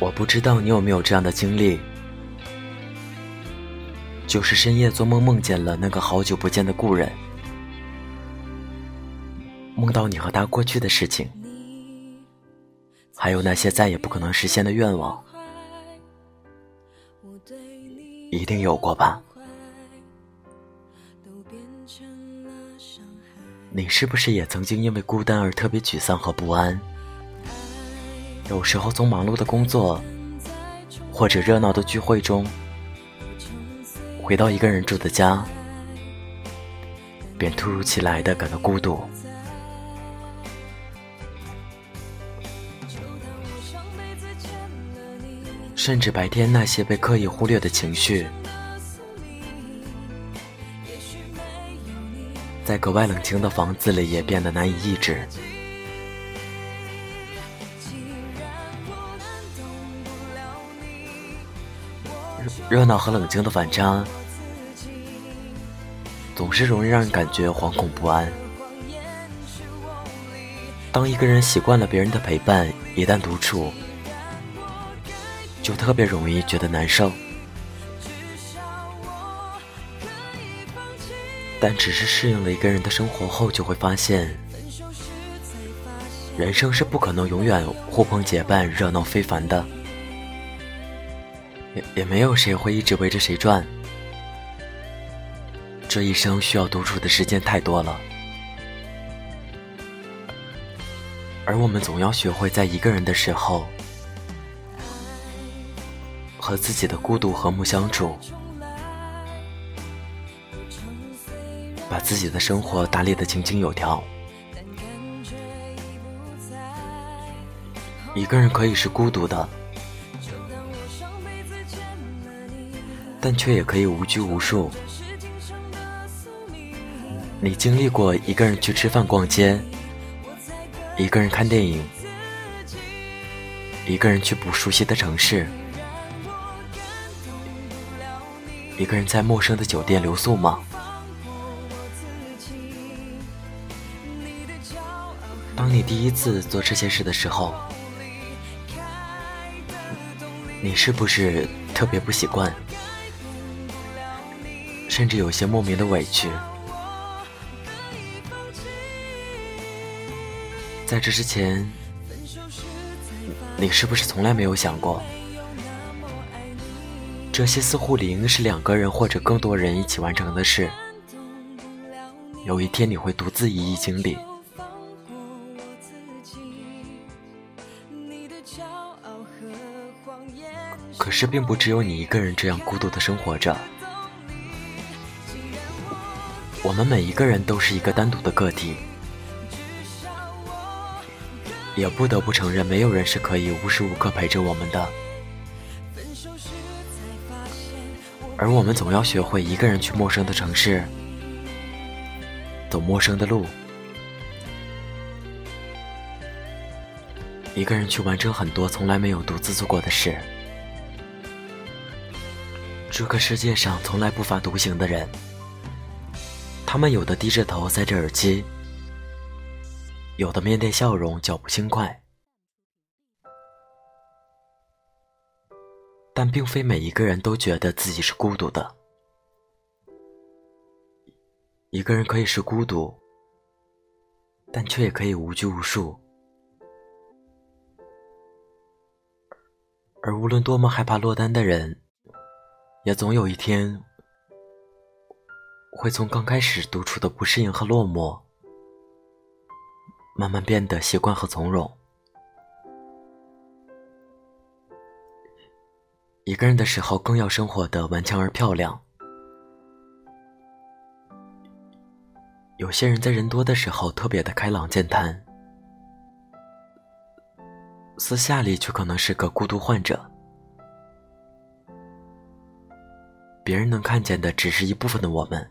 我不知道你有没有这样的经历，就是深夜做梦梦见了那个好久不见的故人，梦到你和他过去的事情，还有那些再也不可能实现的愿望，一定有过吧？你是不是也曾经因为孤单而特别沮丧和不安？有时候从忙碌的工作或者热闹的聚会中，回到一个人住的家，便突如其来的感到孤独，甚至白天那些被刻意忽略的情绪，在格外冷清的房子里也变得难以抑制。热闹和冷静的反差，总是容易让人感觉惶恐不安。当一个人习惯了别人的陪伴，一旦独处，就特别容易觉得难受。但只是适应了一个人的生活后，就会发现，人生是不可能永远呼朋结伴、热闹非凡的。也也没有谁会一直围着谁转，这一生需要独处的时间太多了，而我们总要学会在一个人的时候，和自己的孤独和睦相处，把自己的生活打理的井井有条。一个人可以是孤独的。但却也可以无拘无束。你经历过一个人去吃饭、逛街，一个人看电影，一个人去不熟悉的城市，一个人在陌生的酒店留宿吗？当你第一次做这些事的时候，你是不是特别不习惯？甚至有些莫名的委屈。在这之前，你是不是从来没有想过，这些似乎理应是两个人或者更多人一起完成的事，有一天你会独自一一经历。可是，并不只有你一个人这样孤独的生活着。我们每一个人都是一个单独的个体，也不得不承认，没有人是可以无时无刻陪着我们的。而我们总要学会一个人去陌生的城市，走陌生的路，一个人去完成很多从来没有独自做过的事。这个世界上从来不乏独行的人。他们有的低着头塞着耳机，有的面带笑容，脚步轻快，但并非每一个人都觉得自己是孤独的。一个人可以是孤独，但却也可以无拘无束。而无论多么害怕落单的人，也总有一天。会从刚开始独处的不适应和落寞，慢慢变得习惯和从容。一个人的时候，更要生活的顽强而漂亮。有些人在人多的时候特别的开朗健谈，私下里却可能是个孤独患者。别人能看见的只是一部分的我们。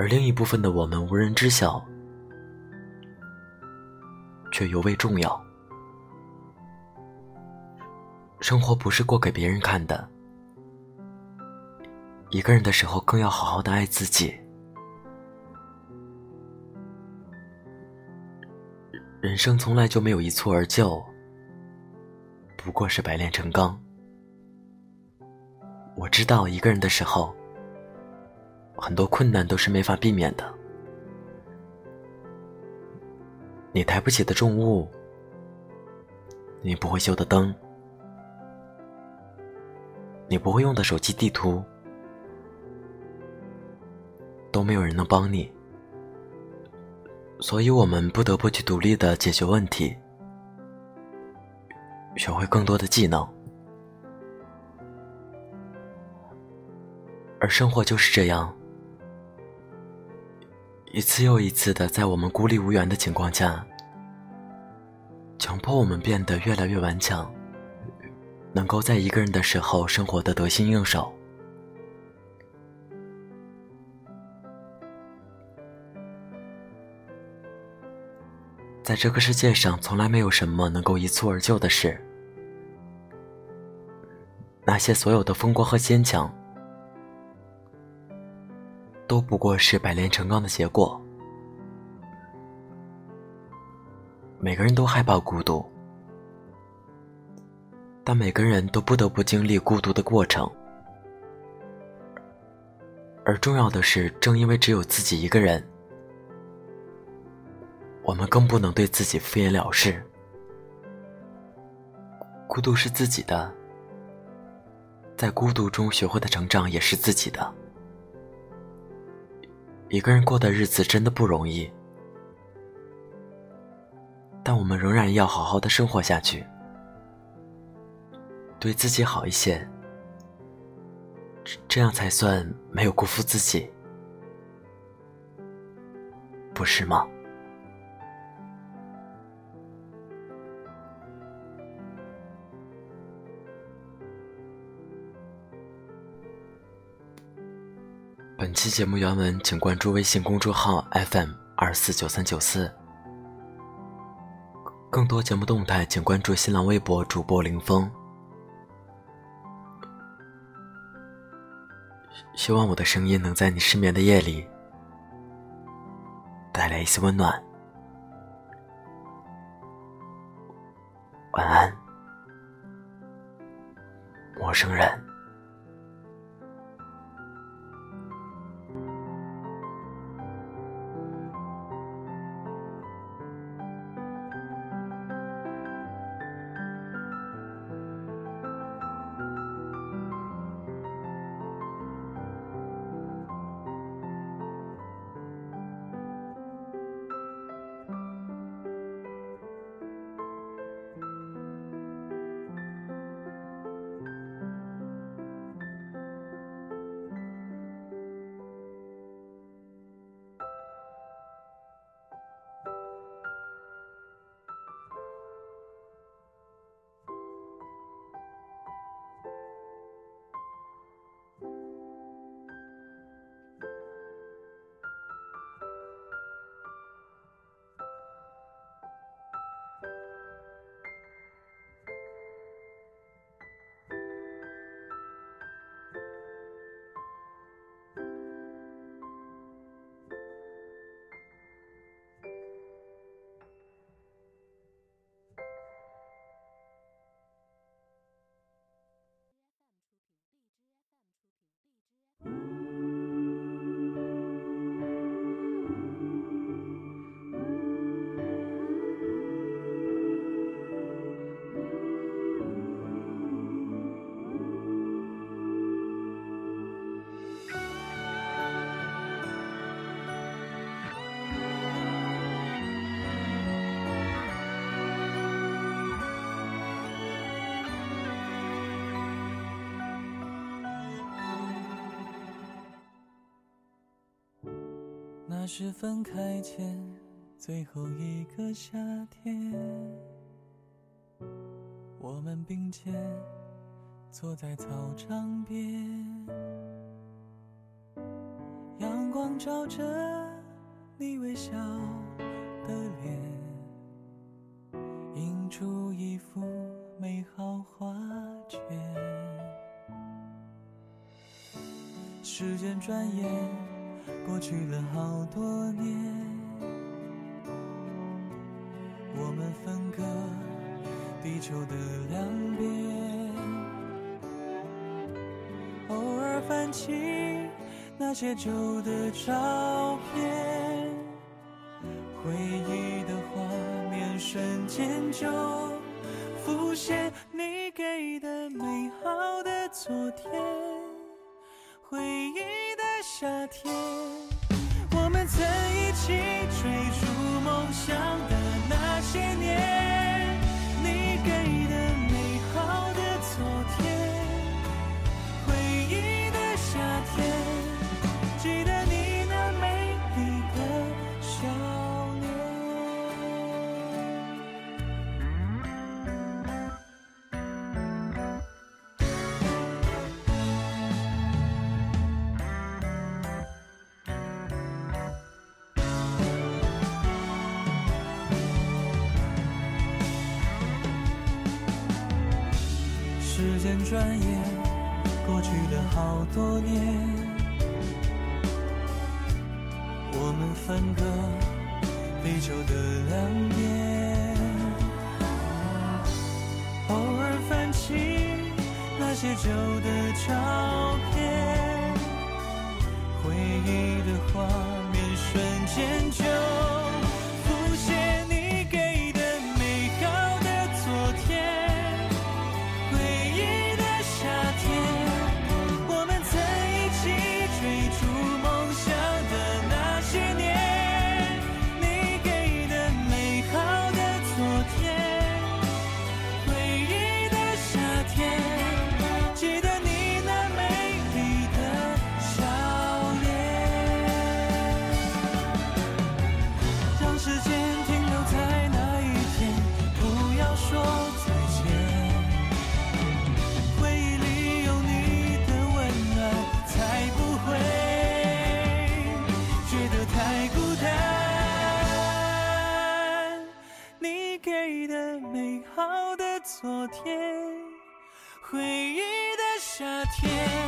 而另一部分的我们无人知晓，却尤为重要。生活不是过给别人看的，一个人的时候更要好好的爱自己。人生从来就没有一蹴而就，不过是百炼成钢。我知道一个人的时候，很多困难都是没法避免的。你抬不起的重物，你不会修的灯，你不会用的手机地图，都没有人能帮你。所以我们不得不去独立的解决问题，学会更多的技能，而生活就是这样，一次又一次的在我们孤立无援的情况下，强迫我们变得越来越顽强，能够在一个人的时候生活的得心应手。在这个世界上，从来没有什么能够一蹴而就的事。那些所有的风光和坚强，都不过是百炼成钢的结果。每个人都害怕孤独，但每个人都不得不经历孤独的过程。而重要的是，正因为只有自己一个人。我们更不能对自己敷衍了事。孤独是自己的，在孤独中学会的成长也是自己的。一个人过的日子真的不容易，但我们仍然要好好的生活下去，对自己好一些，这样才算没有辜负自己，不是吗？本期节目原文，请关注微信公众号 FM 二四九三九四。更多节目动态，请关注新浪微博主播林峰。希望我的声音能在你失眠的夜里带来一丝温暖。晚安，陌生人。是分开前最后一个夏天，我们并肩坐在操场边，阳光照着你微笑的脸，映出一幅美好画卷。时间转眼。过去了好多年，我们分隔地球的两边，偶尔翻起那些旧的照片，回忆的画面瞬间就浮现，你给的美好的昨天，回忆的夏天，转眼过去了好多年，我们分隔地球的两边，偶尔翻起那些旧的照片，回忆的画面瞬间就天。